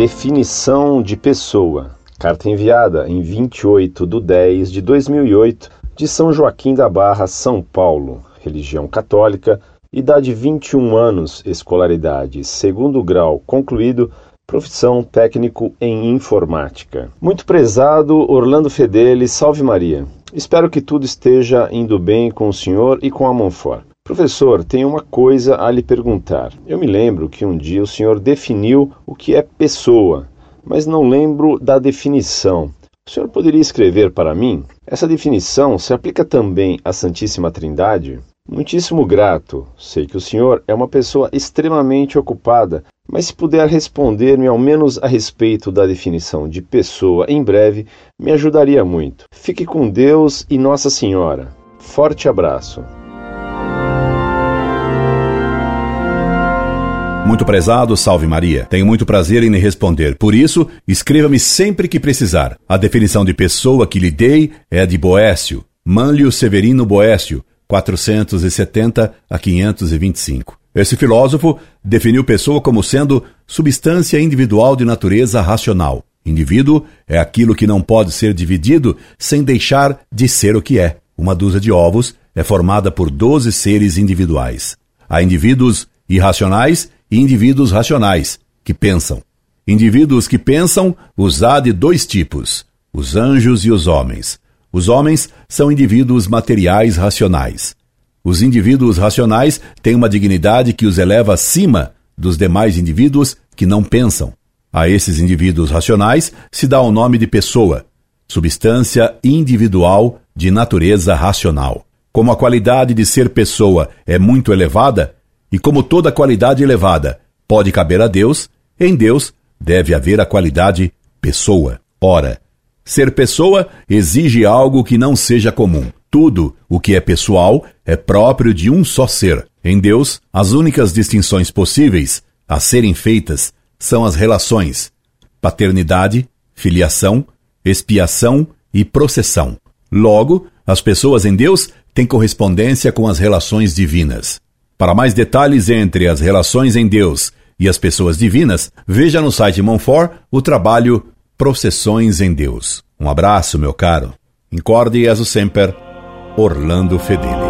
Definição de pessoa. Carta enviada em 28 de 10 de 2008 de São Joaquim da Barra, São Paulo. Religião católica, idade 21 anos, escolaridade segundo grau concluído, profissão técnico em informática. Muito prezado Orlando Fedeli, salve Maria. Espero que tudo esteja indo bem com o senhor e com a Monfort. Professor, tenho uma coisa a lhe perguntar. Eu me lembro que um dia o senhor definiu o que é pessoa, mas não lembro da definição. O senhor poderia escrever para mim? Essa definição se aplica também à Santíssima Trindade? Muitíssimo grato. Sei que o senhor é uma pessoa extremamente ocupada, mas se puder responder-me ao menos a respeito da definição de pessoa em breve, me ajudaria muito. Fique com Deus e Nossa Senhora. Forte abraço. Muito prezado, salve Maria. Tenho muito prazer em lhe responder. Por isso, escreva-me sempre que precisar. A definição de pessoa que lhe dei é de Boécio, Manlio Severino Boécio, 470 a 525. Esse filósofo definiu pessoa como sendo substância individual de natureza racional. Indivíduo é aquilo que não pode ser dividido sem deixar de ser o que é. Uma dúzia de ovos é formada por 12 seres individuais. Há indivíduos irracionais e indivíduos racionais, que pensam. Indivíduos que pensam os há de dois tipos: os anjos e os homens. Os homens são indivíduos materiais racionais. Os indivíduos racionais têm uma dignidade que os eleva acima dos demais indivíduos que não pensam. A esses indivíduos racionais se dá o nome de pessoa, substância individual de natureza racional. Como a qualidade de ser pessoa é muito elevada, e como toda qualidade elevada pode caber a Deus, em Deus deve haver a qualidade pessoa. Ora, ser pessoa exige algo que não seja comum. Tudo o que é pessoal é próprio de um só ser. Em Deus, as únicas distinções possíveis a serem feitas são as relações: paternidade, filiação, expiação e processão. Logo, as pessoas em Deus têm correspondência com as relações divinas. Para mais detalhes entre as relações em Deus e as pessoas divinas, veja no site Monfort o trabalho Processões em Deus. Um abraço, meu caro. Incorde e sempre, Orlando Fedeli.